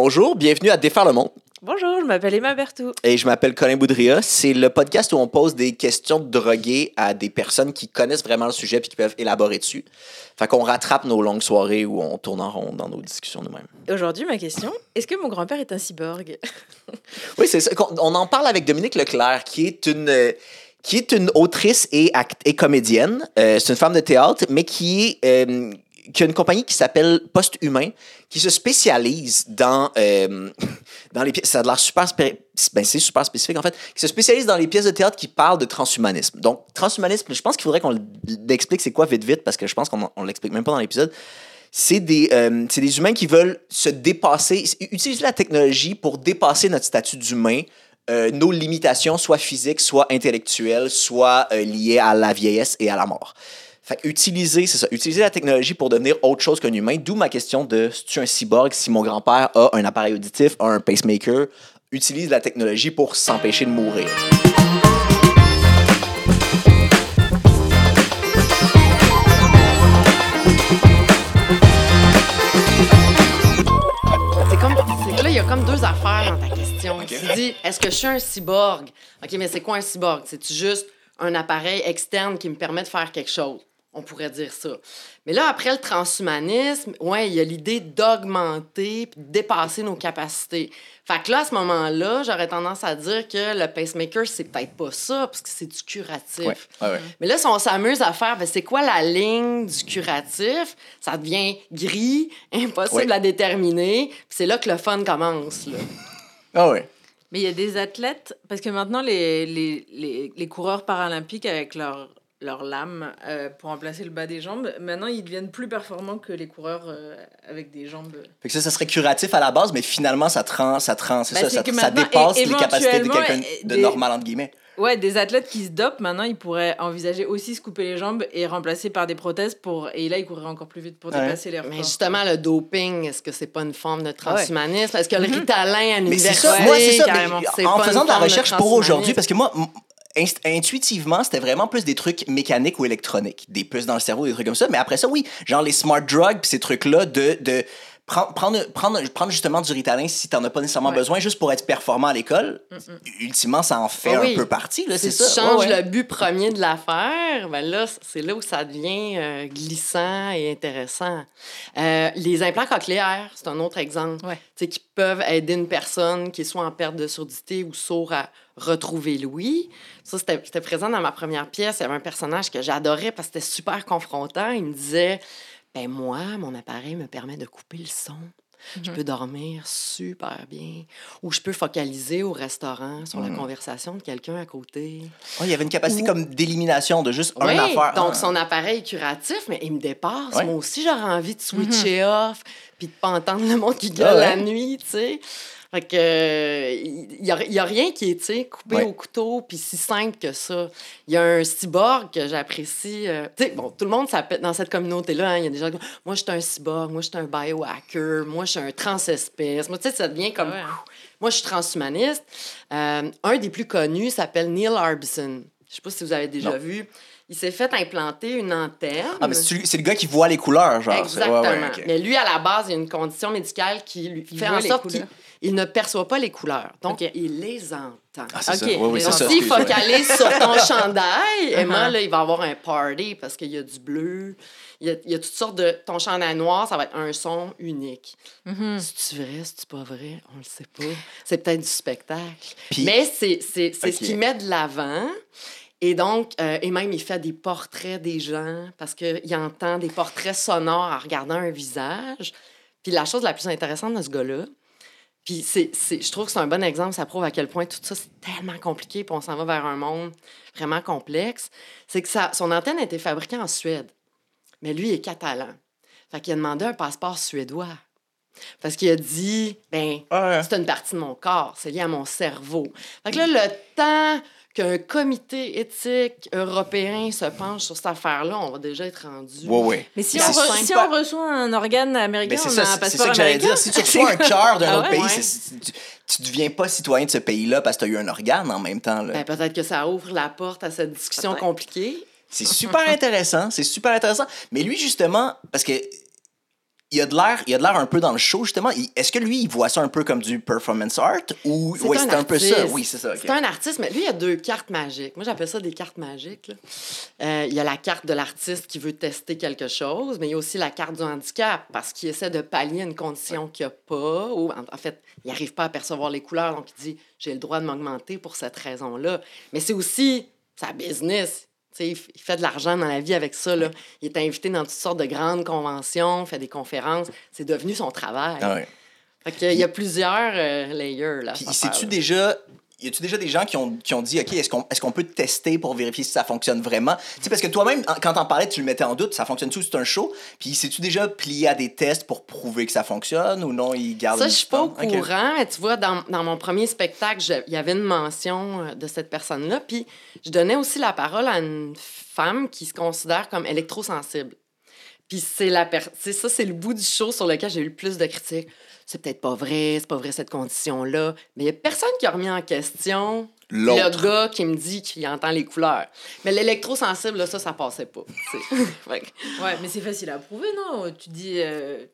Bonjour, bienvenue à Défaire le monde. Bonjour, je m'appelle Emma Bertou. Et je m'appelle Colin Boudria. C'est le podcast où on pose des questions de drogués à des personnes qui connaissent vraiment le sujet et qui peuvent élaborer dessus. Fait qu'on rattrape nos longues soirées où on tourne en rond dans nos discussions nous-mêmes. Aujourd'hui, ma question, est-ce que mon grand-père est un cyborg? oui, c'est ça. On en parle avec Dominique Leclerc, qui est une... Qui est une autrice et, et comédienne. Euh, c'est une femme de théâtre, mais qui est euh, qui a une compagnie qui s'appelle Post Humain, qui se spécialise dans, euh, dans les pièces. Ça a l'air super, ben super spécifique en fait, qui se spécialise dans les pièces de théâtre qui parlent de transhumanisme. Donc, transhumanisme, je pense qu'il faudrait qu'on l'explique c'est quoi vite vite, parce que je pense qu'on l'explique même pas dans l'épisode. C'est des, euh, des humains qui veulent se dépasser, utiliser la technologie pour dépasser notre statut d'humain, euh, nos limitations, soit physiques, soit intellectuelles, soit liées à la vieillesse et à la mort. Fait utiliser, c'est ça, utiliser la technologie pour devenir autre chose qu'un humain, d'où ma question de si tu es un cyborg, si mon grand-père a un appareil auditif, a un pacemaker, utilise la technologie pour s'empêcher de mourir? C'est comme, là, il y a comme deux affaires dans ta question. Tu dis, est-ce que je suis un cyborg? OK, mais c'est quoi un cyborg? C'est-tu juste un appareil externe qui me permet de faire quelque chose? On pourrait dire ça. Mais là, après le transhumanisme, ouais, il y a l'idée d'augmenter puis de dépasser nos capacités. Fait que là, à ce moment-là, j'aurais tendance à dire que le pacemaker, c'est peut-être pas ça, parce que c'est du curatif. Mais là, si on s'amuse à faire, ben, c'est quoi la ligne du curatif? Ça devient gris, impossible à déterminer, puis c'est là que le fun commence. Là. Ah oui. Mais il y a des athlètes, parce que maintenant, les, les, les, les coureurs paralympiques, avec leur leur lame euh, pour remplacer le bas des jambes. Maintenant, ils deviennent plus performants que les coureurs euh, avec des jambes. Fait que ça, ça serait curatif à la base, mais finalement, ça, trans, ça, trans, ben, ça, ça, ça, dépasse les capacités de quelqu'un de normal, entre guillemets. Ouais, des athlètes qui se dopent, maintenant, ils pourraient envisager aussi se couper les jambes et remplacer par des prothèses pour. Et là, ils courraient encore plus vite pour dépasser les records. Mais justement, le doping, est-ce que c'est pas une forme de transhumanisme? Est-ce que le mm-hmm. Ritalin à l'université, en faisant de la recherche pour aujourd'hui, parce que moi, intuitivement, c'était vraiment plus des trucs mécaniques ou électroniques, des puces dans le cerveau, des trucs comme ça. Mais après ça, oui, genre les smart drugs, puis ces trucs-là de, de prendre, prendre, prendre, prendre justement du Ritalin si t'en as pas nécessairement besoin, juste pour être performant à l'école, ultimement, ça en fait ah un peu partie. C'est ça. Si tu changes le but premier de l'affaire, ben là, c'est là où ça devient euh, glissant et intéressant. Euh, les implants cochléaires, c'est un autre exemple, qui peuvent aider une personne qui est soit en perte de surdité ou sourd à retrouver Louis. Ça, c'était présent dans ma première pièce. Il y avait un personnage que j'adorais parce que c'était super confrontant. Il me disait ben moi, mon appareil me permet de couper le son. Je mhm. peux dormir super bien. Ou je peux focaliser au restaurant sur la mhm. conversation de quelqu'un à côté. Oh, il y avait une capacité comme d'élimination de juste un affaire. Donc, son appareil est curatif, mais il me dépasse. Moi aussi, j'aurais envie de switcher mhm. off puis de pas entendre le monde qui gueule la nuit, tu sais. Fait que, il n'y a, y a, rien qui est, tu coupé au couteau, puis si simple que ça. Il y a un cyborg que j'apprécie. Euh, tu sais, bon, tout le monde s'appelle dans cette communauté-là. Hein, il y a des gens qui Moi, je suis un cyborg, moi, je suis un biohacker, moi, je suis un transespèce. Moi, tu sais, ça devient comme. Moi, je suis transhumaniste. Euh, un des plus connus s'appelle Neil Arbison. Je sais pas si vous avez déjà vu. Il s'est fait implanter une antenne. Ah, mais c'est le gars qui voit les couleurs, genre. Exactement. Mais lui, à la base, il y a une condition médicale qui lui fait en sorte qu'il il ne perçoit pas les couleurs. Donc, il les entend. Ah, c'est okay. ça. Oui, oui, Donc, s'il focalise sur ton chandail, Emma, uh-huh. là, il va avoir un party parce qu'il y a du bleu. Il y a, il y a toutes sortes de... Ton chandail noir, ça va être un son unique. Mm-hmm. C'est-tu vrai, c'est-tu pas vrai? On le sait pas. C'est peut-être du spectacle. Mais c'est ce qui met de l'avant. Et donc, euh, et même, il fait des portraits des gens parce qu'il entend des portraits sonores en regardant un visage. Puis la chose la plus intéressante de ce gars-là, puis c'est, je trouve que c'est un bon exemple, ça prouve à quel point tout ça, c'est tellement compliqué, puis on s'en va vers un monde vraiment complexe. C'est que ça, son antenne a été fabriquée en Suède, mais lui est catalan. Fait qu'il a demandé un passeport suédois. Parce qu'il a dit, ben, ah c'est une partie de mon corps, c'est lié à mon cerveau. Fait que là, le temps qu'un comité éthique européen se penche sur cette affaire-là, on va déjà être rendu. Oui, oui. Mais si, on, si on, reçoit un organe américain, on ça, a un passeport C'est ça que j'allais dire. Si tu reçois un cœur d'un ah autre pays, tu, ne deviens pas citoyen de ce pays-là parce que tu as eu un organe en même temps. Ben, peut-être que ça ouvre la porte à cette discussion compliquée. C'est super intéressant, c'est super intéressant. Mais lui, justement, parce que il a de l'air, il a de l'air un peu dans le show justement. Est-ce que lui, il voit ça un peu comme du performance art ou C'est ouais, un peu ça? Oui, c'est ça. C'est un artiste, mais lui, il a deux cartes magiques. Moi, j'appelle ça des cartes magiques. Euh, il y a la carte de l'artiste qui veut tester quelque chose, mais il y a aussi la carte du handicap parce qu'il essaie de pallier une condition qu'il n'a pas. Ou, en, en fait, il n'arrive pas à percevoir les couleurs, donc il dit J'ai le droit de m'augmenter pour cette raison-là. Mais c'est aussi sa business. Il il fait de l'argent dans la vie avec ça. Là. Il est invité dans toutes sortes de grandes conventions, fait des conférences. C'est devenu son travail. Ah ouais. Fait qu'il y a plusieurs euh, layers. Là, Puis, sais-tu déjà. Y a-tu déjà des gens qui ont, qui ont dit, OK, est-ce qu'on est qu'on peut tester pour vérifier si ça fonctionne vraiment? Tu sais, parce que toi-même, quand t'en parlais, tu le mettais en doute, ça fonctionne-tu, c'est un show? Puis, sais-tu déjà plié à des tests pour prouver que ça fonctionne ou non, il garde Ça, je suis pas au distance? OK. courant. Tu vois, dans, dans mon premier spectacle, il y avait une mention euh, de cette personne-là. Puis je donnais aussi la parole à une femme qui se considère comme électrosensible. Puis c'est la per- ça, c'est le bout du show sur lequel j'ai eu le plus de critiques. C'est peut-être pas vrai, c'est pas vrai cette condition-là. Mais il y a personne qui a remis en question le gars qui me dit qu'il entend les couleurs. Mais l'électrosensible, ça, ça passait pas. Ouais, mais c'est facile à prouver, non? Tu dis. euh,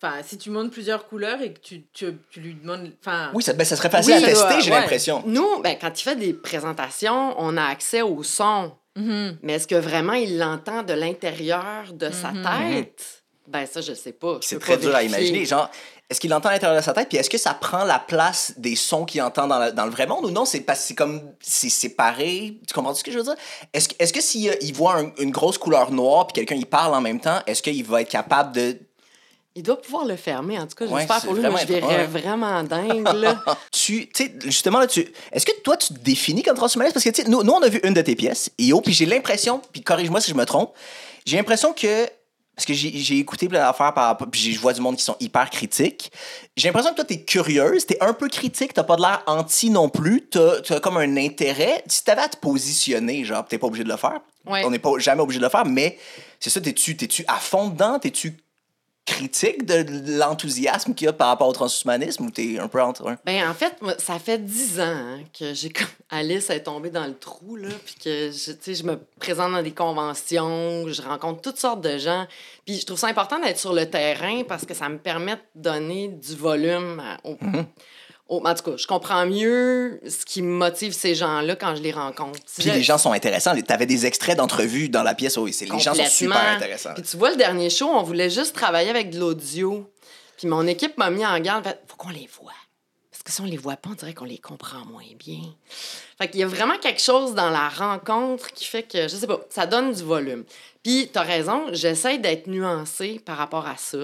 Enfin, si tu montres plusieurs couleurs et que tu, tu, tu lui demandes. Enfin, Oui, ça, ben, ça serait facile Oui, à tester, ouais, j'ai ouais. l'impression. Nous, ben, quand il fait des présentations, on a accès au son. mhm. Mais est-ce que vraiment il l'entend de l'intérieur de sa Mhm. tête? Ben ça, je sais pas. C'est très pas dur à imaginer. Genre, est-ce qu'il entend à l'intérieur de sa tête? Puis est-ce que ça prend la place des sons qu'il entend dans, la- dans le vrai monde ou non? C'est parce que c'est comme. C'est séparé? Tu comprends ce que je veux dire? Est-ce que, est-ce que s'il il voit un- une grosse couleur noire puis quelqu'un il parle en même temps, est-ce qu'il va être capable de. Il doit pouvoir le fermer. En tout cas, Ouais, j'espère c'est pour lui. Moi, je verrais ouais. vraiment dingue. Là. Tu, sais, justement, là, tu. Est-ce que toi, tu te définis comme transhumaniste? Parce que, tu sais, nous, nous, on a vu une de tes pièces, Io, puis j'ai l'impression, puis corrige-moi si je me trompe, j'ai l'impression que. Parce que j'ai écouté plein d'affaires par rapport. Puis j'ai- je vois du monde qui sont hyper critiques. J'ai l'impression que toi, t'es curieuse, t'es un peu critique, t'as pas de l'air anti non plus, t'as as comme un intérêt. Si t'avais à te positionner, genre, t'es pas obligé de le faire. Ouais. On n'est pas jamais obligé de le faire, mais c'est ça, t'es-tu à fond dedans? T'es-tu critique de l'enthousiasme qu'il y a par rapport au transhumanisme ou t'es un peu entre un? Ben, en fait, ça fait dix ans hein, que j'ai comme Alice est tombée dans le trou, là, puis que je, tu sais, je me présente dans des conventions, je rencontre toutes sortes de gens. Puis je trouve ça important d'être sur le terrain parce que ça me permet de donner du volume à- au, au- En tout cas, je comprends mieux ce qui motive ces gens-là quand je les rencontre. Puis les gens sont intéressants. T'avais des extraits d'entrevues dans la pièce. Oui, les gens sont super intéressants. Puis tu vois, le dernier show, on voulait juste travailler avec de l'audio. Puis mon équipe m'a mis en garde. Fait, faut qu'on les voit. Parce que si on les voit pas, on dirait qu'on les comprend moins bien. Fait qu'il y a vraiment quelque chose dans la rencontre qui fait que, je sais pas, ça donne du volume. Puis t'as raison, j'essaie d'être nuancée par rapport à ça.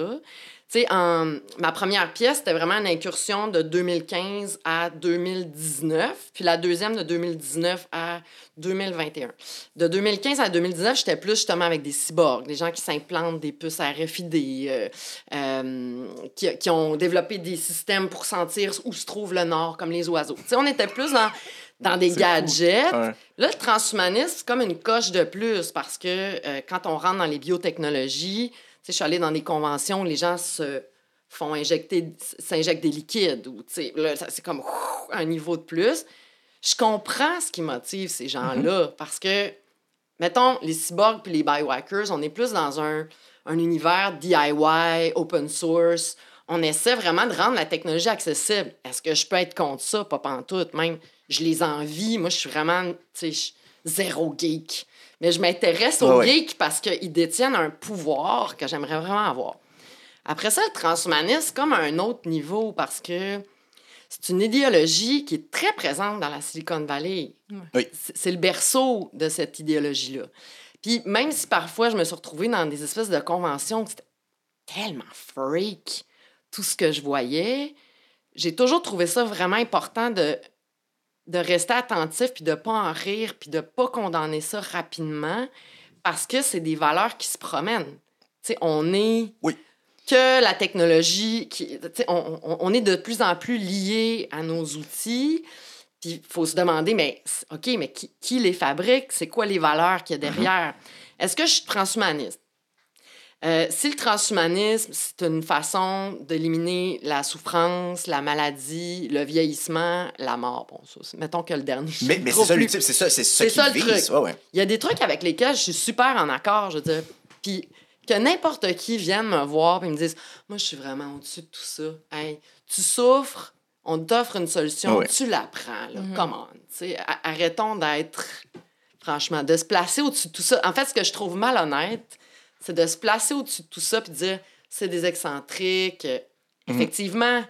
Tu sais, ma première pièce, c'était vraiment une incursion de 2015 à 2019, puis la deuxième de 2019 à 2021. De 2015 à 2019, j'étais plus justement avec des cyborgs, des gens qui s'implantent des puces RFID, euh, euh, qui, qui ont développé des systèmes pour sentir où se trouve le nord, comme les oiseaux. Tu sais, on était plus dans, dans des gadgets. Ouais. Là, le transhumanisme, c'est comme une coche de plus parce que euh, quand on rentre dans les biotechnologies, je suis allée dans des conventions où les gens se font injecter, s'injectent des liquides ou, là, c'est comme ouf, un niveau de plus. Je comprends ce qui motive ces gens-là parce que, mettons, les cyborgs puis les biohackers, on est plus dans un, un univers DIY, open source. On essaie vraiment de rendre la technologie accessible. Est-ce que je peux être contre ça? Pas pantoute. Même, je les envie. Moi, je suis vraiment, tu sais, zéro geek. Mais je m'intéresse aux Ouais, geeks parce qu'ils détiennent un pouvoir que j'aimerais vraiment avoir. Après ça, le transhumanisme, c'est comme un autre niveau parce que c'est une idéologie qui est très présente dans la Silicon Valley. Oui. C'est c'est le berceau de cette idéologie-là. Puis même si parfois je me suis retrouvée dans des espèces de conventions où c'était tellement freak, tout ce que je voyais, j'ai toujours trouvé ça vraiment important de, de rester attentif, puis de pas en rire, puis de pas condamner ça rapidement, parce que c'est des valeurs qui se promènent. Tu sais, on est Oui. que la technologie, qui, on, on- on est de plus en plus lié à nos outils. Puis il faut se demander, mais OK, mais qui, qui les fabrique? C'est quoi les valeurs qu'il y a derrière? Est-ce que je suis transhumaniste? Euh, si le transhumanisme, c'est une façon d'éliminer la souffrance, la maladie, le vieillissement, la mort, bon, ça, c'est- mettons que le dernier. Mais, mais c'est ça l'ultime, c'est ça, c'est ça ça, le vise. truc. Ouais, ouais. il y a des trucs avec lesquels je suis super en accord, je veux dire. Puis Que n'importe qui vienne me voir et me dise Moi, je suis vraiment au-dessus de tout ça. Hey, tu souffres, on t'offre une solution, Ouais. tu la prends. Là. Mhm. Come on. Tu sais, a- arrêtons d'être. Franchement, de se placer au-dessus de tout ça. En fait, ce que je trouve malhonnête, c'est de se placer au-dessus de tout ça puis de dire c'est des excentriques. Mhm. Effectivement,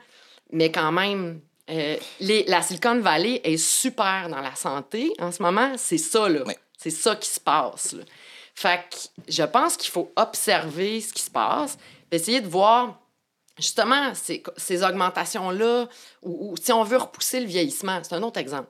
mais quand même, euh, les, la Silicon Valley est super dans la santé en ce moment. C'est ça, là. C'est ça qui se passe. là. Fait que je pense qu'il faut observer ce qui se passe, essayer de voir justement ces, ces augmentations-là, ou, ou si on veut repousser le vieillissement. C'est un autre exemple.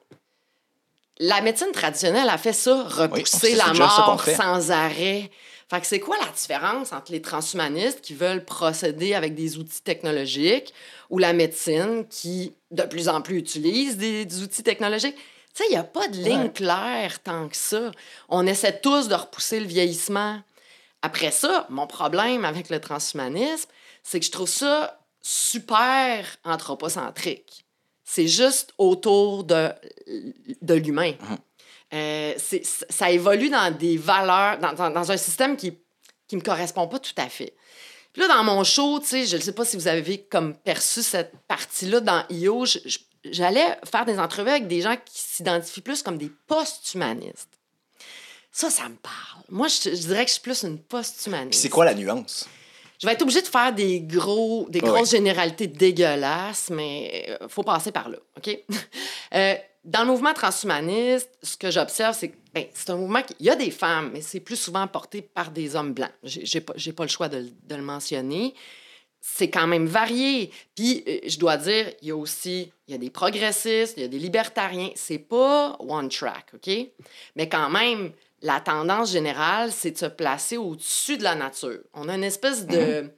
La médecine traditionnelle a fait ça, repousser la mort sans arrêt. Fait que c'est quoi la différence entre les transhumanistes qui veulent procéder avec des outils technologiques ou la médecine qui, de plus en plus, utilise des, des outils technologiques? Tu sais, il n'y a pas de ligne Ouais. claire tant que ça. On essaie tous de repousser le vieillissement. Après ça, mon problème avec le transhumanisme, c'est que je trouve ça super anthropocentrique. C'est juste autour de, de l'humain. Euh, c'est- ça évolue dans des valeurs, dans, dans- dans un système qui qui me correspond pas tout à fait. Puis là, dans mon show, tu sais, je ne sais pas si vous avez comme perçu cette partie-là dans IO, j'allais faire des entrevues avec des gens qui s'identifient plus comme des post-humanistes. Ça, ça me parle. Moi, je, je dirais que je suis plus une Puis post-humaniste. c'est quoi la nuance? Je vais être obligée de faire des gros, des Ouais. grosses généralités dégueulasses, mais il faut passer par là, OK? Euh, dans le mouvement transhumaniste, ce que j'observe, c'est que ben, c'est un mouvement qui... Il y a des femmes, mais c'est plus souvent porté par des hommes blancs. J'ai pas, pas le choix de, le- mentionner. C'est quand même varié. Puis, euh, je dois dire, il y a aussi... Il y a des progressistes, il y a des libertariens. C'est pas one track, OK? Mais quand même, la tendance générale, c'est de se placer au-dessus de la nature. On a une espèce de...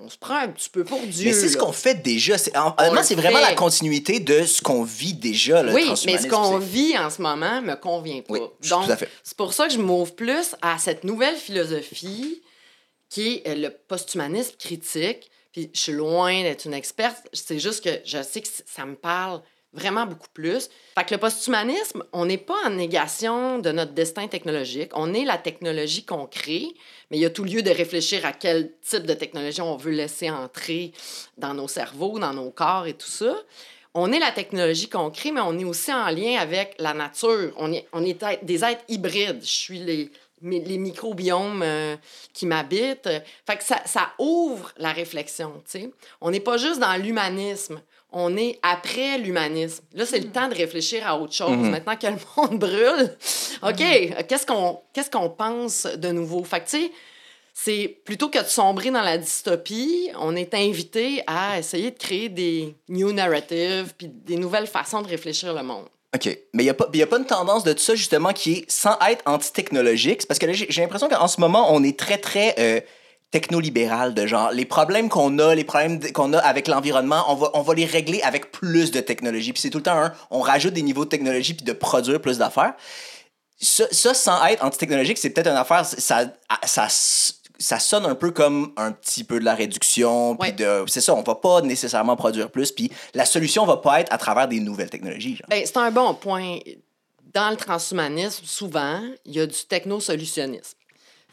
On se prend un petit peu pour Dieu. Mais c'est ce qu'on fait déjà. C'est, en- honnêtement, c'est vraiment la continuité de ce qu'on vit déjà, oui, mais ce qu'on vit en ce moment me convient pas. Oui, Donc, c'est pour ça que je m'ouvre plus à cette nouvelle philosophie qui est euh, le posthumanisme critique. Puis je suis loin d'être une experte. C'est juste que je sais que ça me parle vraiment beaucoup plus. Fait que le posthumanisme, on n'est pas en négation de notre destin technologique. On est la technologie qu'on crée, mais il y a tout lieu de réfléchir à quel type de technologie on veut laisser entrer dans nos cerveaux, dans nos corps et tout ça. On est la technologie qu'on crée, mais on est aussi en lien avec la nature. On est, on est des êtres hybrides. Je suis les, les microbiomes euh, qui m'habitent. Fait que ça, ça ouvre la réflexion, tu. On n'est pas juste dans l'humanisme. On est après l'humanisme. Là, c'est le temps de réfléchir à autre chose. Mhm. Maintenant que le monde brûle, OK, euh, qu'est-ce qu'on qu'est-ce qu'on pense de nouveau? Fait que, tu sais, c'est plutôt que de sombrer dans la dystopie, on est invité à essayer de créer des new narratives puis des nouvelles façons de réfléchir le monde. OK. Mais il n'y a, pas- y a pas une tendance de tout ça, justement, qui est sans être anti-technologique? C'est parce que là, j'ai j'ai l'impression qu'en ce moment, on est très, très euh, technolibéral de genre. Les problèmes qu'on a, les problèmes qu'on a avec l'environnement, on va, on va les régler avec plus de technologie. Puis c'est tout le temps un, on rajoute des niveaux de technologie puis de produire plus d'affaires. Ça, ça, sans être anti-technologique, c'est peut-être une affaire, ça, ça, ça sonne un peu comme un petit peu de la réduction. Puis de, c'est ça, on va pas nécessairement produire plus. Puis la solution va pas être à travers des nouvelles technologies. Ben, c'est un bon point. Dans le transhumanisme, souvent, il y a du technosolutionnisme.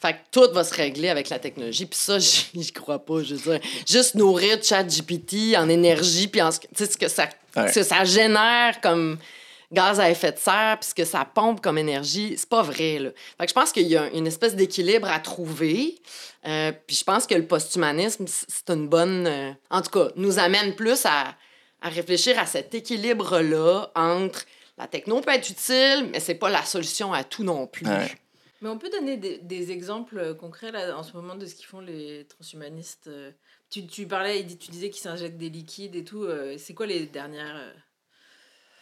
Fait que tout va se régler avec la technologie. Puis ça, j'y crois pas. Je veux dire, juste nourrir ChatGPT en énergie, puis en ce, tu sais, ce que ça, Ouais. ce que ça génère comme gaz à effet de serre, puis ce que ça pompe comme énergie, c'est pas vrai. Là. Fait que je pense qu'il y a une espèce d'équilibre à trouver. Euh, puis je pense que le posthumanisme, c'est une bonne... euh, en tout cas, nous amène plus à, à réfléchir à cet équilibre-là entre la techno peut être utile, mais c'est pas la solution à tout non plus. Ouais. Mais on peut donner des, exemples euh, concrets là, en ce moment de ce qu'ils font les transhumanistes. euh. Tu, tu parlais, tu disais qu'ils s'injectent des liquides et tout. euh, C'est quoi les dernières.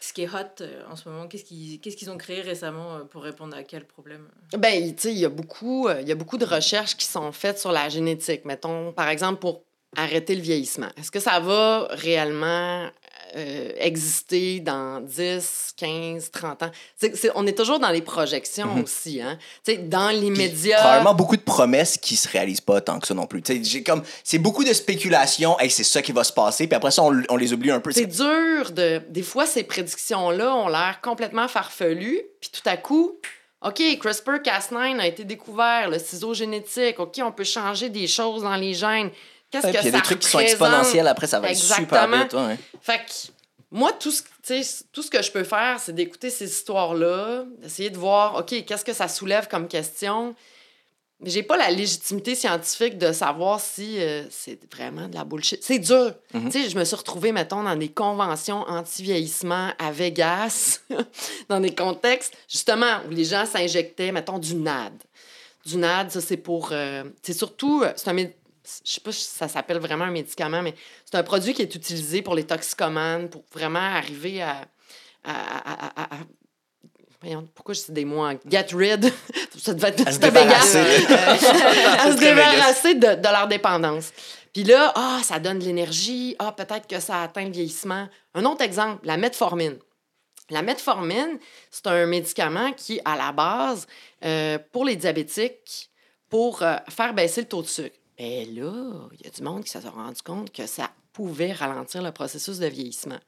Ce qui est hot en ce moment? Qu'est-ce qu'ils qu'est-ce qu'ils ont créé récemment pour répondre à quel problème? Ben, il y il y a beaucoup de recherches qui sont faites sur la génétique. Mettons, par exemple, pour arrêter le vieillissement. Est-ce que ça va réellement euh, exister dans 10, 15, 30 ans? C'est- c'est- on est toujours dans les projections Mhm. aussi, hein? Dans l'immédiat... Probablement beaucoup de promesses qui se réalisent pas tant que ça non plus. J'ai comme c'est beaucoup de spéculation. Hey, c'est ça qui va se passer. Puis après ça, on, on les oublie un peu. C'est dur de. Des fois, ces prédictions-là ont l'air complètement farfelues, puis tout à coup, OK, CRISPR-Cas9 a été découvert, le ciseau génétique. OK, on peut changer des choses dans les gènes. Qu'est-ce Ouais, que puis il y a ça des trucs qui sont exponentiels après, ça va être super vite. ouais. Fait que moi, tout ce, tout ce que je peux faire, c'est d'écouter ces histoires-là, d'essayer de voir, OK, qu'est-ce que ça soulève comme question? Mais j'ai pas la légitimité scientifique de savoir si euh, c'est vraiment de la bullshit. C'est dur. Mhm. Tu sais, je me suis retrouvée, mettons, dans des conventions anti-vieillissement à Vegas, dans des contextes, justement, où les gens s'injectaient, mettons, du NAD. Du NAD, ça, c'est pour... euh, c'est surtout... euh, C'est un... mé- Je sais pas si ça s'appelle vraiment un médicament, mais c'est un produit qui est utilisé pour les toxicomanes, pour vraiment arriver à... pourquoi je dis des mots en get rid? ça devait être À se débarrasser. à se débarrasser de, de leur dépendance. Puis là, ah, ça donne de l'énergie. Ah, peut-être que ça atteint le vieillissement. Un autre exemple, la metformine. La metformine, c'est un médicament qui, à la base, euh, pour les diabétiques, pour euh, faire baisser le taux de sucre. Et là, il y a du monde qui s'est rendu compte que ça pouvait ralentir le processus de vieillissement.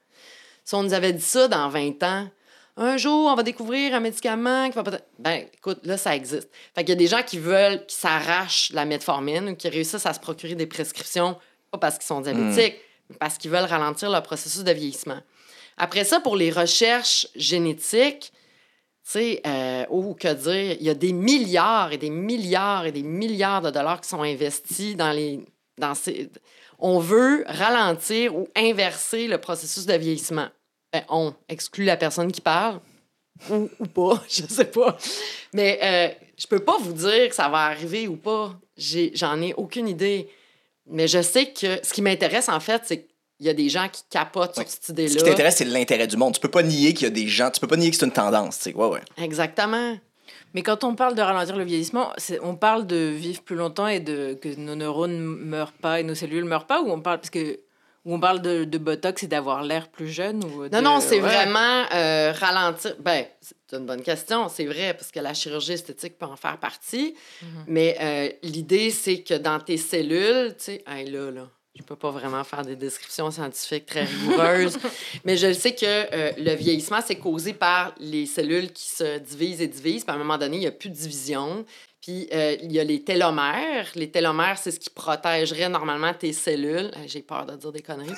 Si on nous avait dit ça dans 20 ans, un jour, on va découvrir un médicament qui va peut-être. Ben, écoute, là, ça existe. Fait qu'il y a des gens qui veulent, qui s'arrachent la metformine ou qui réussissent à se procurer des prescriptions, pas parce qu'ils sont diabétiques, mais parce qu'ils veulent ralentir le processus de vieillissement. Après ça, pour les recherches génétiques, tu sais, euh, oh, que dire, il y a des milliards et des milliards et des milliards de dollars qui sont investis dans les. Dans ces... On veut ralentir ou inverser le processus de vieillissement. Ben, on exclut la personne qui parle ou, ou pas, je sais pas. Mais euh, je peux pas vous dire que ça va arriver ou pas. J'en ai, aucune idée. Mais je sais que ce qui m'intéresse, en fait, c'est qu'il y a des gens qui capotent Ouais. sur cette Ce idée-là. qui t'intéresse, c'est l'intérêt du monde. Tu peux pas nier qu'il y a des gens, tu peux pas nier que c'est une tendance. tu sais. Ouais, ouais. Exactement. Mais quand on parle de ralentir le vieillissement, c'est- on parle de vivre plus longtemps et de que nos neurones meurent pas et nos cellules meurent pas, ou on parle parce que ou on parle de, de botox et d'avoir l'air plus jeune ou de- Non, non, c'est ouais. vraiment euh, ralentir. Ben, c'est une bonne question, c'est vrai, parce que la chirurgie esthétique peut en faire partie. Mhm. Mais euh, l'idée, c'est que dans tes cellules, tu sais, hey, là, là, je peux pas vraiment faire des descriptions scientifiques très rigoureuses, mais je sais que euh, le vieillissement, c'est causé par les cellules qui se divisent et divisent. Puis à un moment donné, il n'y a plus de division. Puis euh, il y a les télomères. Les télomères, c'est ce qui protégerait normalement tes cellules. Euh, J'ai peur de dire des conneries.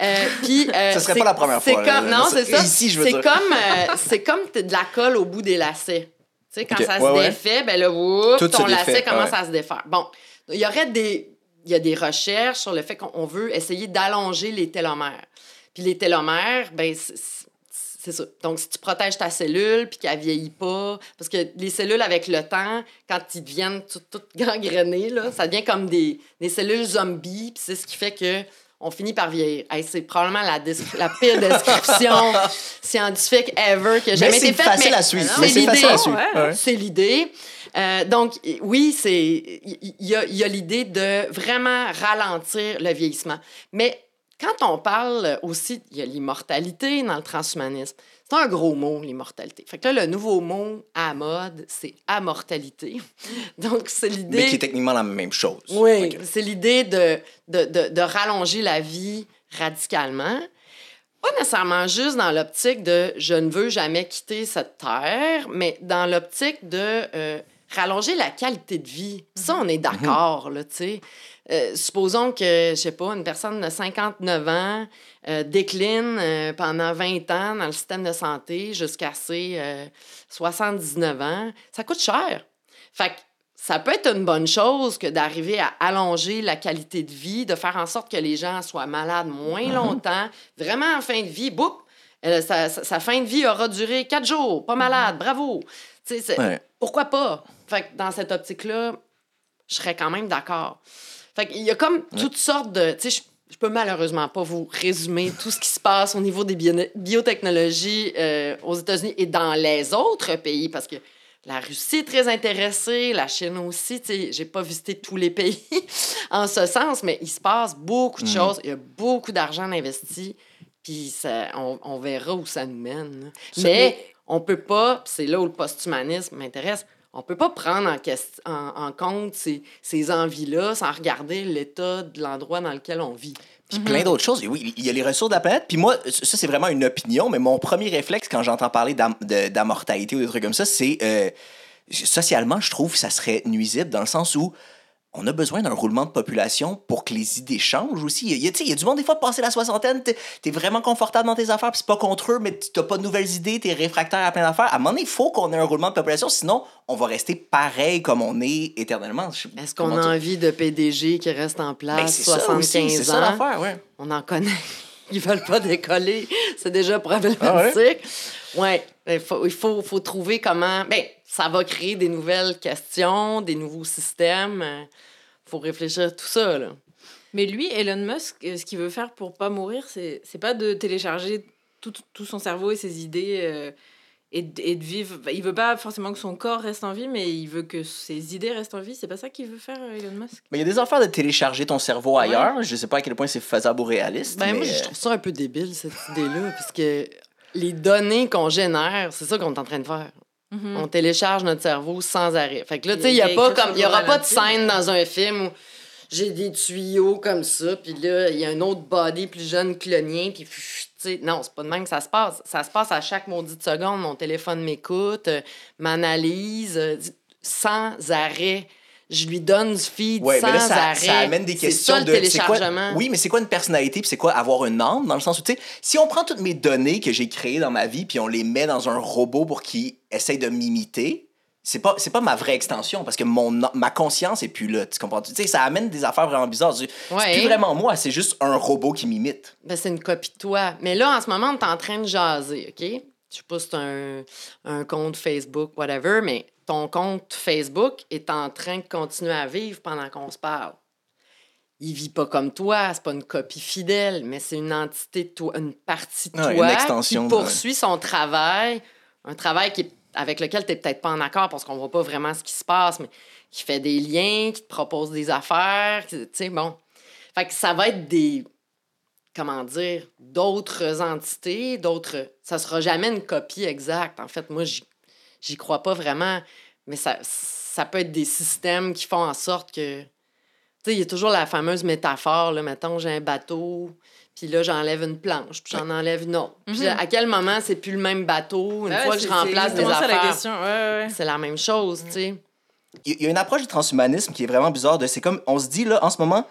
Euh, puis, euh, Ce serait c'est- pas la première fois. Comme, non, c'est ça. ici, je veux c'est dire. comme, euh, c'est comme de la colle au bout des lacets. Tu sais, quand ça ouais, se ouais. défait, ben là, whoop, ton lacet défait, commence ouais. à se défaire. Bon, il y aurait des... Il y a des recherches sur le fait qu'on veut essayer d'allonger les télomères. Puis les télomères, ben c'est- c'est c'est ça. Donc, si tu protèges ta cellule puis qu'elle vieillit pas, parce que les cellules, avec le temps, quand ils deviennent toutes tout gangrénées, là, ça devient comme des, des cellules zombies, puis c'est ce qui fait que on finit par vieillir. Hey, c'est probablement la, la pire description scientifique ever qui a Mais jamais c'est été faite. facile mais à suivre. c'est c'est facile à l'idée. suivre. Ouais. Ouais. C'est l'idée. Euh, donc, oui, c'est il y, y a l'idée de vraiment ralentir le vieillissement. Mais quand on parle aussi, il y a l'immortalité dans le transhumanisme. C'est un gros mot, l'immortalité. Fait que là, le nouveau mot à mode, c'est amortalité. Donc, c'est l'idée... Mais qui est techniquement la même chose. Oui, c'est l'idée de, de, de, de rallonger la vie radicalement. Pas nécessairement juste dans l'optique de je ne veux jamais quitter cette terre, mais dans l'optique de euh, rallonger la qualité de vie. Ça, on est d'accord, là, tu sais. Euh, supposons que, je sais pas, une personne de 59 ans euh, décline euh, pendant 20 ans dans le système de santé jusqu'à ses euh, 79 ans. Ça coûte cher. Fait que ça peut être une bonne chose que d'arriver à allonger la qualité de vie, de faire en sorte que les gens soient malades moins longtemps, vraiment en fin de vie, boum, sa, sa- sa fin de vie aura duré quatre jours, pas malade, bravo. Tu sais, c'est- Ouais. Pourquoi pas? Fait que dans cette optique-là, je serais quand même d'accord. Fait qu'il y a comme toutes sortes de... Tu sais, je, je peux malheureusement pas vous résumer tout ce qui se passe au niveau des bio- biotechnologies euh, aux États-Unis et dans les autres pays, parce que la Russie est très intéressée, la Chine aussi. J'ai pas visité tous les pays en ce sens, mais il se passe beaucoup de Mm. choses. Il y a beaucoup d'argent investi, puis on, on verra où ça nous mène. là. Mais on peut pas, c'est là où le posthumanisme m'intéresse, on peut pas prendre en, compte ces, envies-là sans regarder l'état de l'endroit dans lequel on vit. Puis plein d'autres choses. Et oui, il y a les ressources de la planète. Puis moi, ça, c'est vraiment une opinion, mais mon premier réflexe quand j'entends parler d'amortalité ou des trucs comme ça, c'est euh, socialement, je trouve que ça serait nuisible dans le sens où on a besoin d'un roulement de population pour que les idées changent aussi. Il y a, il y a du monde, des fois, passer la soixantaine, t'es es vraiment confortable dans tes affaires, puis c'est pas contre eux, mais t'as pas de nouvelles idées, t'es réfractaire à plein d'affaires. À un moment donné, il faut qu'on ait un roulement de population, sinon, on va rester pareil comme on est éternellement. Est-ce qu'on a envie de PDG qui reste en place Ben, c'est ça 75 aussi, c'est ça ans? ouais. On en connaît. Ils veulent pas décoller. C'est déjà problématique. Ah ouais? Il faut, il faut, faut trouver comment. Ben, ça va créer des nouvelles questions, des nouveaux systèmes. Il faut réfléchir à tout ça. Là. Mais lui, Elon Musk, euh, ce qu'il veut faire pour pas mourir, c'est c'est pas de télécharger tout, tout son cerveau et ses idées euh, et, de- et de vivre. Il veut pas forcément que son corps reste en vie, mais il veut que ses idées restent en vie. C'est pas ça qu'il veut faire, euh, Elon Musk? Mais il y a des affaires de télécharger ton cerveau ailleurs. Je sais pas à quel point c'est faisable ou réaliste. Ben, mais... moi, je trouve ça un peu débile, cette idée-là, parce que les données qu'on génère, c'est ça qu'on est en train de faire. Mhm. On télécharge notre cerveau sans arrêt. Fait que là, tu sais, il y a y a pas comme. Il aura au pas de scène dans un film où j'ai des tuyaux comme ça, puis là, il y a un autre body plus jeune que le mien, puis pff, tu sais, non, c'est pas de même que ça se passe. Ça se passe à chaque maudite seconde. Mon téléphone m'écoute, euh, m'analyse, euh, sans arrêt. Je lui donne du feed Ouais, sans mais là, ça, arrêt. ça amène des questions ça, le de. c'est quoi- téléchargement. oui, mais c'est quoi une personnalité puis c'est quoi avoir une âme dans le sens où, tu sais, si on prend toutes mes données que j'ai créées dans ma vie puis on les met dans un robot pour qu'il essaye de m'imiter, c'est pas, c'est pas ma vraie extension parce que mon, ma conscience est plus là. Tu comprends? Tu sais, ça amène des affaires vraiment bizarres. C'est Ouais. plus vraiment moi, c'est juste un robot qui m'imite. Ben, c'est une copie de toi. Mais là, en ce moment, on est en train de jaser, OK? Je sais pas si c'est un, un compte Facebook, whatever, mais ton compte Facebook est en train de continuer à vivre pendant qu'on se parle. Il vit pas comme toi, c'est pas une copie fidèle, mais c'est une entité de toi, une partie de Ouais, toi qui poursuit son travail, un travail qui avec lequel tu n'es peut-être pas en accord parce qu'on voit pas vraiment ce qui se passe, mais qui fait des liens, qui te propose des affaires, qui- tu sais, bon. Fait que ça va être des, comment dire, d'autres entités, d'autres... Ça sera jamais une copie exacte. En fait, moi, j'y, j'y crois pas vraiment, mais ça, ça peut être des systèmes qui font en sorte que... Tu sais, il y a toujours la fameuse métaphore, là, mettons, j'ai un bateau, puis là, j'enlève une planche, puis j'en enlève une autre. Puis Mhm. à quel moment c'est plus le même bateau, une ouais, fois que c'est- je remplace c'est des affaires? question. Ouais, ouais. C'est la même chose, tu sais. Il y a une approche du transhumanisme qui est vraiment bizarre. De, c'est comme, on se dit, là, en ce moment,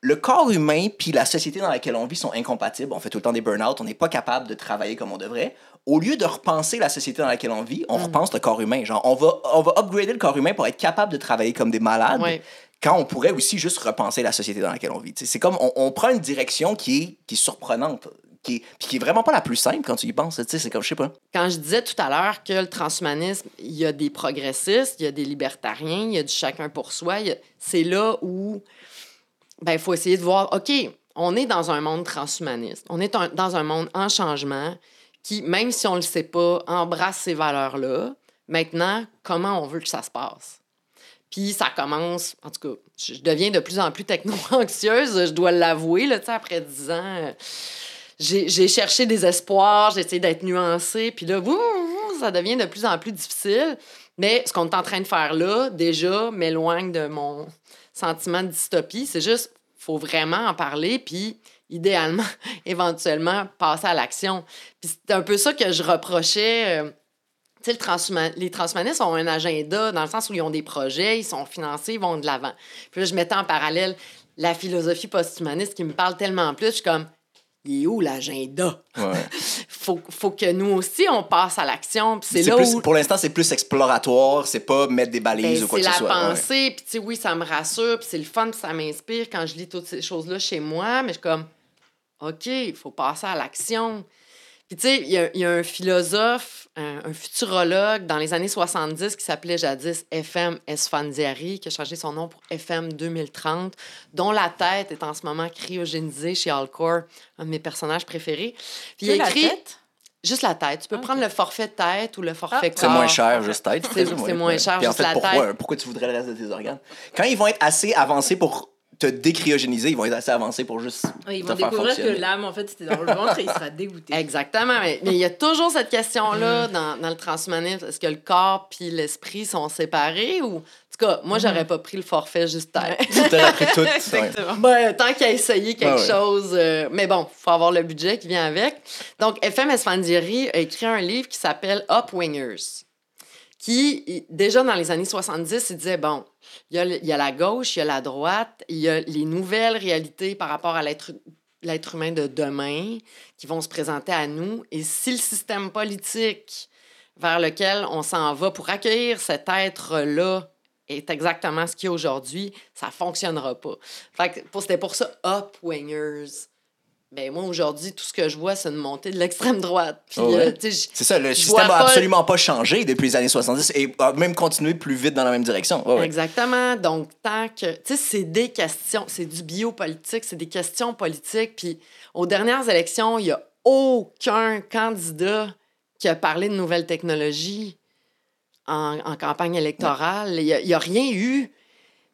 le corps humain puis la société dans laquelle on vit sont incompatibles. On fait tout le temps des burn-out. On n'est pas capable de travailler comme on devrait. Au lieu de repenser la société dans laquelle on vit, on repense le corps humain. Genre, on va, on va upgrader le corps humain pour être capable de travailler comme des malades. Ouais. Quand on pourrait aussi juste repenser la société dans laquelle on vit. C'est comme, on, on prend une direction qui est, qui est surprenante. Qui est, puis qui est vraiment pas la plus simple quand tu y penses. Tu sais, C'est comme, je sais pas. Quand je disais tout à l'heure que le transhumanisme, il y a des progressistes, il y a des libertariens, il y a du chacun pour soi, a- c'est là où ben, il faut essayer de voir, OK, on est dans un monde transhumaniste, on est dans un monde en changement qui, même si on ne le sait pas, embrasse ces valeurs-là. Maintenant, comment on veut que ça se passe? Puis ça commence, en tout cas, je deviens de plus en plus techno-anxieuse, je dois l'avouer, là, après dix ans. euh, j'ai cherché des espoirs, j'ai essayé d'être nuancée, puis là, wouh, ça devient de plus en plus difficile. Mais ce qu'on est en train de faire là, déjà, m'éloigne de mon sentiment de dystopie. C'est juste, faut vraiment en parler, puis idéalement, éventuellement, passer à l'action. Puis c'est un peu ça que je reprochais. euh, le les transhumanistes ont un agenda dans le sens où ils ont des projets, ils sont financés, ils vont de l'avant. Puis là, je mettais en parallèle la philosophie post-humaniste qui me parle tellement plus. Je suis comme, il est où l'agenda? faut, faut que nous aussi, on passe à l'action. C'est C'est là plus- où. Pour l'instant, c'est plus exploratoire. C'est pas mettre des balises Ben, ou quoi c'est que la ce soit. ouais. pensée, puis oui, ça me rassure, puis c'est le fun, puis ça m'inspire quand je lis toutes ces choses-là chez moi, mais je suis comme, OK, il faut passer à l'action. Puis tu sais, il y, a- il y a un philosophe, un, un futurologue dans les années 70 qui s'appelait jadis FM Esfandiari, qui a changé son nom pour FM 2030, dont la tête est en ce moment cryogénisée chez Alcor, un de mes personnages préférés. Puis il a la écrit tête? juste la tête. Tu peux Ok. prendre le forfait tête ou le forfait Ah. corps. C'est moins cher, juste tête. C'est- moins cher, Puis en juste fait, la pourquoi, tête. pourquoi tu voudrais le reste de tes organes? Quand ils vont être assez avancés pour te décryogéniser, ils vont être assez avancés pour juste Ouais, ils te vont faire découvrir que l'âme, en fait, c'était dans le ventre et il sera dégoûté. Exactement, mais mais il y a toujours cette question-là dans, dans le transhumanisme. Est-ce que le corps puis l'esprit sont séparés ou... En tout cas, moi, j'aurais pas pris le forfait juste tête. Tu t'aurais pris tout. ouais. Exactement. Ben, tant qu'à essayer quelque Ouais, ouais. chose. euh, mais bon, faut avoir le budget qui vient avec. Donc, FM Esfandiari a écrit un livre qui s'appelle Upwingers, qui, déjà dans les années 70, il disait, bon, il y, a, il y a la gauche, il y a la droite, il y a les nouvelles réalités par rapport à l'être l'être humain de demain qui vont se présenter à nous. Et si le système politique vers lequel on s'en va pour accueillir cet être-là est exactement ce qu'il a aujourd'hui, ça fonctionnera pas. Fait c'était pour ça, upwingers. Ben moi, aujourd'hui, tout ce que je vois, c'est une montée de l'extrême droite. Puis, Oh ouais? euh, C'est ça, le système vois a pas- absolument pas changé depuis les années 70 et a même continué plus vite dans la même direction. Ouais. Exactement. Donc, tant que. Tu sais, c'est des questions, c'est du biopolitique, c'est des questions politiques. Puis, aux dernières élections, il n'y a aucun candidat qui a parlé de nouvelles technologies en, en campagne électorale. Il n'y a, rien eu.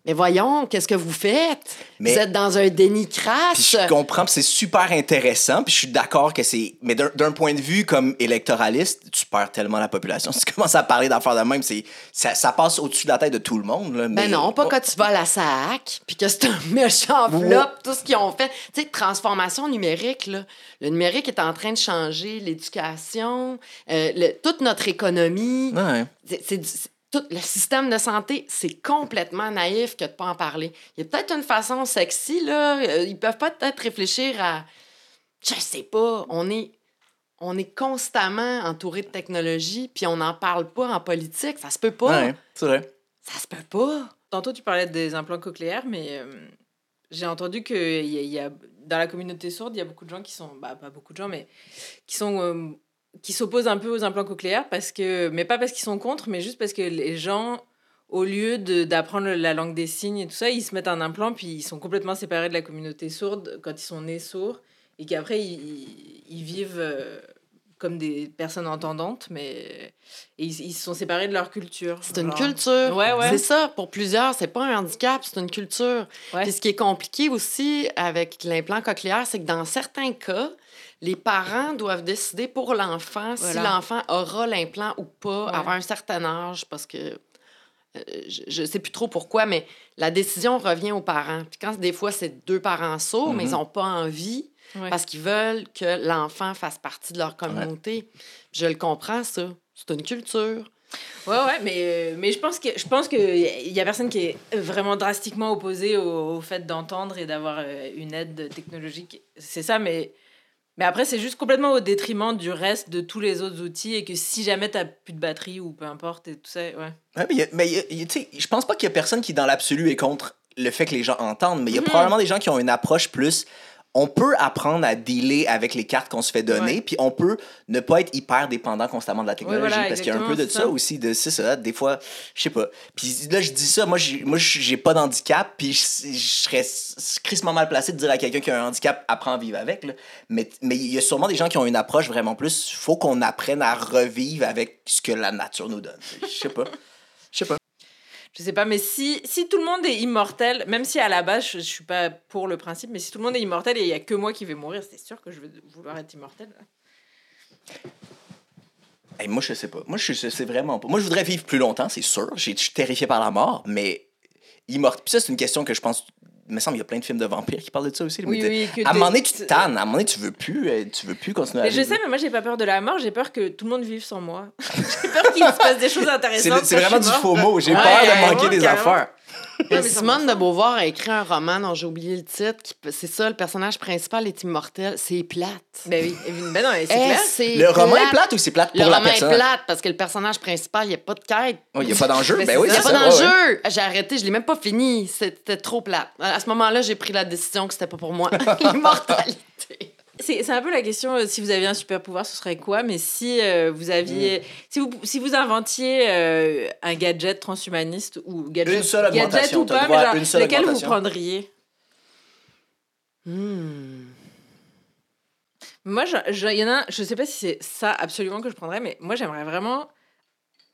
Mais voyons, qu'est-ce que vous faites? Mais- Vous êtes dans un déni Puis crasse. je comprends, c'est super intéressant, puis je suis d'accord que c'est... Mais d'un- point de vue comme électoraliste, tu perds tellement la population. Si tu commences à parler d'affaires de même, c'est ça, ça passe au-dessus de la tête de tout le monde. Là, mais... Ben non, pas quand tu vas à la SAC, puis que c'est un méchant flop, tout ce qu'ils ont fait. Tu sais, transformation numérique, là. Le numérique est en train de changer l'éducation, euh, toute notre économie. Ouais. C'est- tout le système de santé, c'est complètement naïf que de pas en parler. Il y a peut-être une façon sexy, là. euh, Ils peuvent peut-être réfléchir à... Je sais pas, on est... On est constamment entouré de technologie, puis on n'en parle pas en politique. Ça se peut pas. Ouais, c'est vrai. Ça se peut pas. Tantôt, tu parlais des implants cochléaires, mais euh, j'ai entendu que il y a, il y a- dans la communauté sourde, il y a beaucoup de gens qui sont, bah, pas beaucoup de gens, mais qui sont, euh, qui s'opposent un peu aux implants cochléaires parce que, mais pas parce qu'ils sont contre, mais juste parce que les gens, au lieu d'apprendre la langue des signes et tout ça, ils se mettent un implant puis ils sont complètement séparés de la communauté sourde quand ils sont nés sourds et qu'après ils, ils- ils vivent euh, comme des personnes entendantes, mais et ils, ils se sont séparés de leur culture. C'est une culture. Ouais, ouais. C'est ça. Pour plusieurs, c'est pas un handicap, c'est une culture. Ouais. Puis ce qui est compliqué aussi avec l'implant cochléaire, c'est que dans certains cas, les parents doivent décider pour l'enfant si l'enfant aura l'implant ou pas Ouais. avant un certain âge, parce que euh, je, je sais plus trop pourquoi, mais la décision revient aux parents. Puis quand des fois c'est deux parents sourds, mais Mhm. ils n'ont pas envie Ouais. parce qu'ils veulent que l'enfant fasse partie de leur communauté. Je le comprends, ça. C'est une culture. Ouais, ouais, mais, euh, mais je pense que je pense que il y a personne qui est vraiment drastiquement opposé au, au fait d'entendre et d'avoir euh, une aide technologique. C'est ça, mais mais après c'est juste complètement au détriment du reste de tous les autres outils et que si jamais t'as plus de batterie ou peu importe et tout ça, ouais. Ouais, mais mais tu sais, je pense pas qu'il y a personne qui, dans l'absolu, est contre le fait que les gens entendent, mais il y a Mhm. probablement des gens qui ont une approche plus. On peut apprendre à dealer avec les cartes qu'on se fait donner, puis on peut ne pas être hyper dépendant constamment de la technologie, voilà, parce qu'il y a un peu de ça, ça. aussi, de c'est ça, des fois, je sais pas. Puis là, je dis ça, moi, j'ai, pas d'handicap, puis je, serais crissement mal placé de dire à quelqu'un qui a un handicap, apprends à vivre avec, là. Mais mais il y a sûrement des gens qui ont une approche vraiment plus, faut qu'on apprenne à revivre avec ce que la nature nous donne. Je sais pas. Je sais pas, mais si, si tout le monde est immortel, même si à la base je, je suis pas pour le principe, mais si tout le monde est immortel et il y a que moi qui vais mourir, c'est sûr que je vais vouloir être immortel. Hey, moi, je sais pas. Moi, je sais vraiment pas. Moi, je voudrais vivre plus longtemps, c'est sûr. Je suis terrifié par la mort, mais immortel. Puis ça, c'est une question que je pense. Me semble qu'il y a plein de films de vampires qui parlent de ça aussi. Oui, oui, à un moment donné, tu te tannes. À un moment donné, tu veux plus, euh, tu veux plus continuer à Mais je sais, mais moi j'ai pas peur de la mort, j'ai peur que tout le monde vive sans moi. j'ai peur qu'il se passe des choses intéressantes. c'est vraiment du faux mot. J'ai Ouais, peur de manquer des affaires. Simone de Beauvoir a écrit un roman dont j'ai oublié le titre. qui- C'est ça, le personnage principal est immortel. C'est plate. Ben oui, ben non, c'est Eh, clair. c'est Le roman est plate. plate ou c'est plate Le pour la roman est personne? plate parce que le personnage principal, il n'y a pas de quête. Il n'y a pas d'enjeu. Mais Ben c'est oui, Il n'y a ça. pas ouais, ouais. d'enjeu. J'ai arrêté, je l'ai même pas fini. C'était trop plate. À ce moment-là, j'ai pris la décision que c'était pas pour moi. L'immortalité. C'est c'est un peu la question, euh, si vous aviez un super pouvoir, ce serait quoi? Mais si euh, vous aviez... Mm. Si, vous, si vous inventiez euh, un gadget transhumaniste ou gadget, Une seule gadget ou pas, mais à genre, une seule lequel vous prendriez? Hmm. Moi, je- je- y en a un, je sais pas si c'est ça absolument que je prendrais, mais moi, j'aimerais vraiment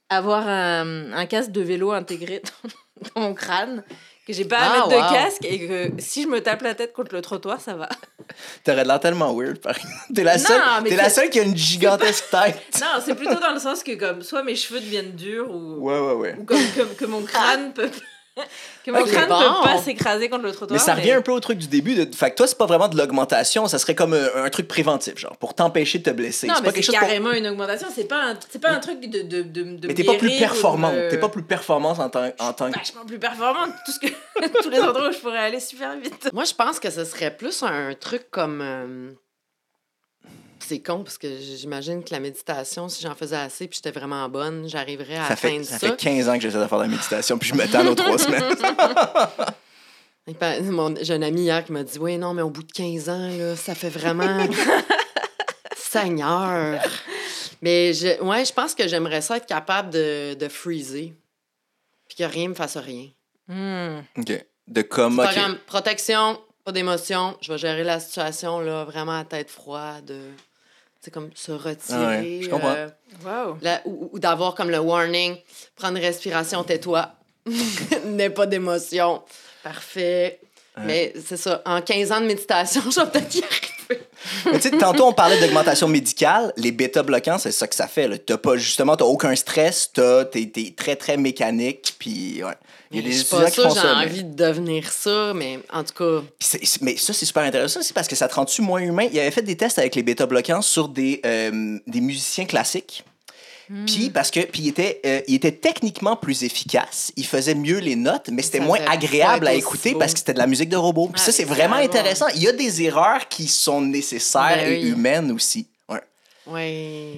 avoir un, un casque de vélo intégré dans, dans mon crâne, que j'ai pas à Ah, mettre wow. de casque et que si je me tape la tête contre le trottoir, ça va. T'aurais l'air tellement weird, par exemple. T'es la Non, seule, t'es la seule qui a une gigantesque tête. Non, c'est plutôt dans le sens que comme soit mes cheveux deviennent durs ou, Ouais, ouais, ouais. ou comme, comme- que mon crâne peut que mon crâne Bon. peut pas s'écraser contre le trottoir. Mais ça revient un peu au truc du début. De... Fait que toi, c'est pas vraiment de l'augmentation, ça serait comme un, un truc préventif, genre, pour t'empêcher de te blesser. Non, c'est mais pas c'est quelque chose pour- carrément une augmentation. C'est pas un, c'est pas un truc de de de, de Mais t'es pas plus de performante. T'es pas plus performante en tant, en tant que. vachement plus performante. Tout ce que tous les endroits où je pourrais aller super vite. Moi, je pense que ce serait plus un truc comme. euh, C'est con parce que j'imagine que la méditation, si j'en faisais assez puis j'étais vraiment bonne, j'arriverais à Ça fait, atteindre ça ça. fait 15 ans que j'essaie de faire de la méditation, puis je me tanne aux trois semaines. J'ai un ami hier qui m'a dit Oui, non, mais au bout de 15 ans, là, ça fait vraiment. Seigneur. Mais je, ouais, je pense que j'aimerais ça être capable de, de freezer. Puis que rien me fasse rien. Hmm. OK. De comme. Par ok. exemple, protection, pas d'émotion. Je vais gérer la situation là, vraiment à tête froide. C'est comme se retirer. Ah ouais, je comprends. euh, Wow. là, ou ou d'avoir comme le warning prendre une respiration, tais-toi. N'aie pas d'émotion. Parfait. Ouais. Mais c'est ça. En 15 ans de méditation, je vais peut-être y arriver. Mais tu sais, tantôt, on parlait d'augmentation médicale. Les bêta-bloquants, c'est ça que ça fait. là. T'as pas, justement, t'as aucun stress, t'as, t'es, t'es très, très mécanique, puis ouais. Il y a des étudiants pas qui j'ai ça. mais- envie de devenir ça, mais en tout cas, c'est- mais ça, c'est super intéressant aussi parce que ça te rend-tu moins humain? Il avait fait des tests avec les bêta-bloquants sur des, euh, des musiciens classiques. Hmm. Puis parce que puis il était, euh, il était techniquement plus efficace, il faisait mieux les notes, mais c'était moins agréable à écouter parce que c'était de la musique de robot. Puis Ah, ça, c'est mais vraiment intéressant. Il y a des erreurs qui sont nécessaires Ben et oui. humaines aussi. Ouais. ouais.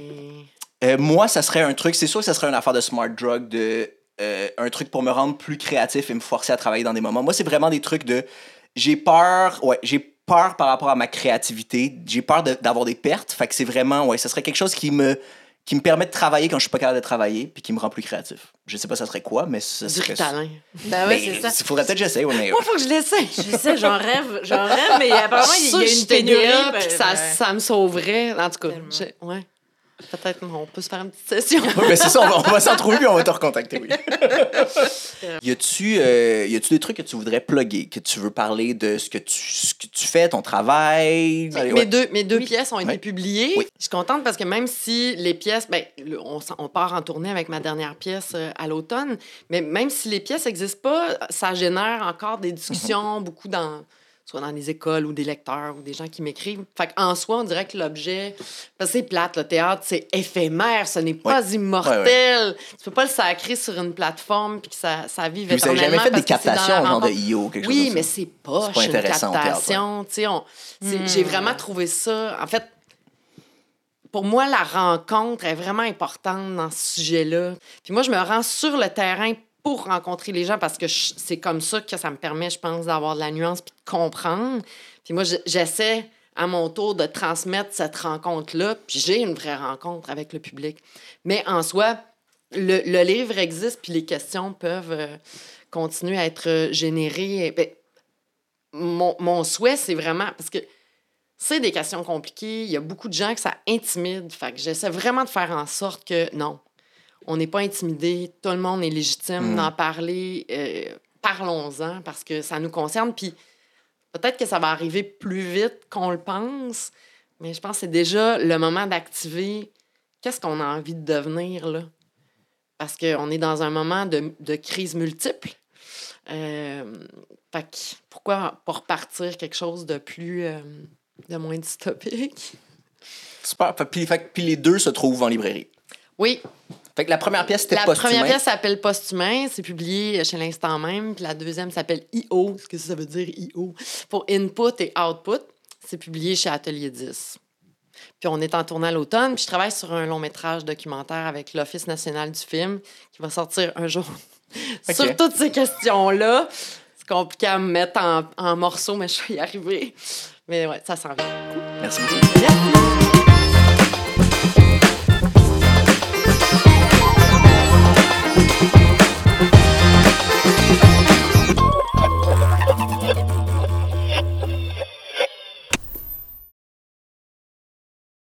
Euh, moi, ça serait un truc, c'est sûr que ça serait une affaire de smart drug, de euh, un truc pour me rendre plus créatif et me forcer à travailler dans des moments. Moi, c'est vraiment des trucs de j'ai peur, ouais, j'ai peur par rapport à ma créativité, j'ai peur de- d'avoir des pertes. Fait que c'est vraiment, ouais, ça serait quelque chose qui me qui me permet de travailler quand je suis pas capable de travailler puis qui me rend plus créatif. Je sais pas ça serait quoi, mais ça Du serait ritalin. Ben ouais, Ben, c'est ça. Il faudrait peut-être que j'essaie, ouais, mais Moi, faut que je l'essaie. Je sais, j'en rêve, j'en rêve, mais apparemment, il y a- une pénurie, puis ben, ça, ça me sauverait. En tout cas, ouais. Peut-être on peut se faire une petite session. Oui, ben c'est ça, on va, on va s'en trouver puis on va te recontacter, oui. y a-tu euh, y a-tu des trucs que tu voudrais plugger, que tu veux parler de ce que tu, ce que tu fais, ton travail? Allez, Mes ouais. deux, mes deux Oui. pièces ont été Ouais. publiées. Oui. Je suis contente parce que même si les pièces, ben, le- on, on part en tournée avec ma dernière pièce euh, à l'automne, mais même si les pièces n'existent pas, ça génère encore des discussions, Mhm. beaucoup dans soit dans des écoles ou des lecteurs ou des gens qui m'écrivent. Fait en soi, on dirait que l'objet... Parce que c'est plate, le théâtre, c'est éphémère, ce n'est pas immortel. Tu peux pas le sacrer sur une plateforme puis que ça, ça vive Puis vous avez jamais éternellement fait des captations, genre de rencontre. IO, quelque Oui, chose comme mais c'est pas, C'est pas une captation. Hmm. J'ai vraiment trouvé ça. En fait, pour moi, la rencontre est vraiment importante dans ce sujet-là. Puis moi, je me rends sur le terrain pour rencontrer les gens parce que c'est comme ça que ça me permet, je pense, d'avoir de la nuance puis de comprendre. Puis moi, je- j'essaie à mon tour de transmettre cette rencontre-là. Puis j'ai une vraie rencontre avec le public. Mais en soi, le, le livre existe, puis les questions peuvent euh, continuer à être générées. Ben, mon, mon souhait, c'est vraiment... Parce que c'est des questions compliquées. Il y a beaucoup de gens que ça intimide. Fait que j'essaie vraiment de faire en sorte que non, on n'est pas intimidé. Tout le monde est légitime Mm. d'en parler. euh, Parlons-en parce que ça nous concerne. Puis peut-être que ça va arriver plus vite qu'on le pense, mais je pense que c'est déjà le moment d'activer qu'est-ce qu'on a envie de devenir là. Parce qu'on est dans un moment de, de crise multiple. Euh, fait que pourquoi pas repartir quelque chose de plus. euh, de moins dystopique? Super. Puis, fait- puis les deux se trouvent en librairie. Oui, Fait que la première pièce, c'était la Posthumain. première pièce s'appelle Posthumain, c'est publié chez l'instant même. Puis la deuxième s'appelle IO, ce que ça veut dire IO, pour Input et Output. C'est publié chez Atelier 10. Puis on est en tournée à l'automne. Puis je travaille sur un long métrage documentaire avec l'Office national du film qui va sortir un jour sur toutes ces questions-là. C'est compliqué à me mettre en, en morceaux, mais je vais y arriver. Mais ouais, ça s'en vient. Merci beaucoup. Merci.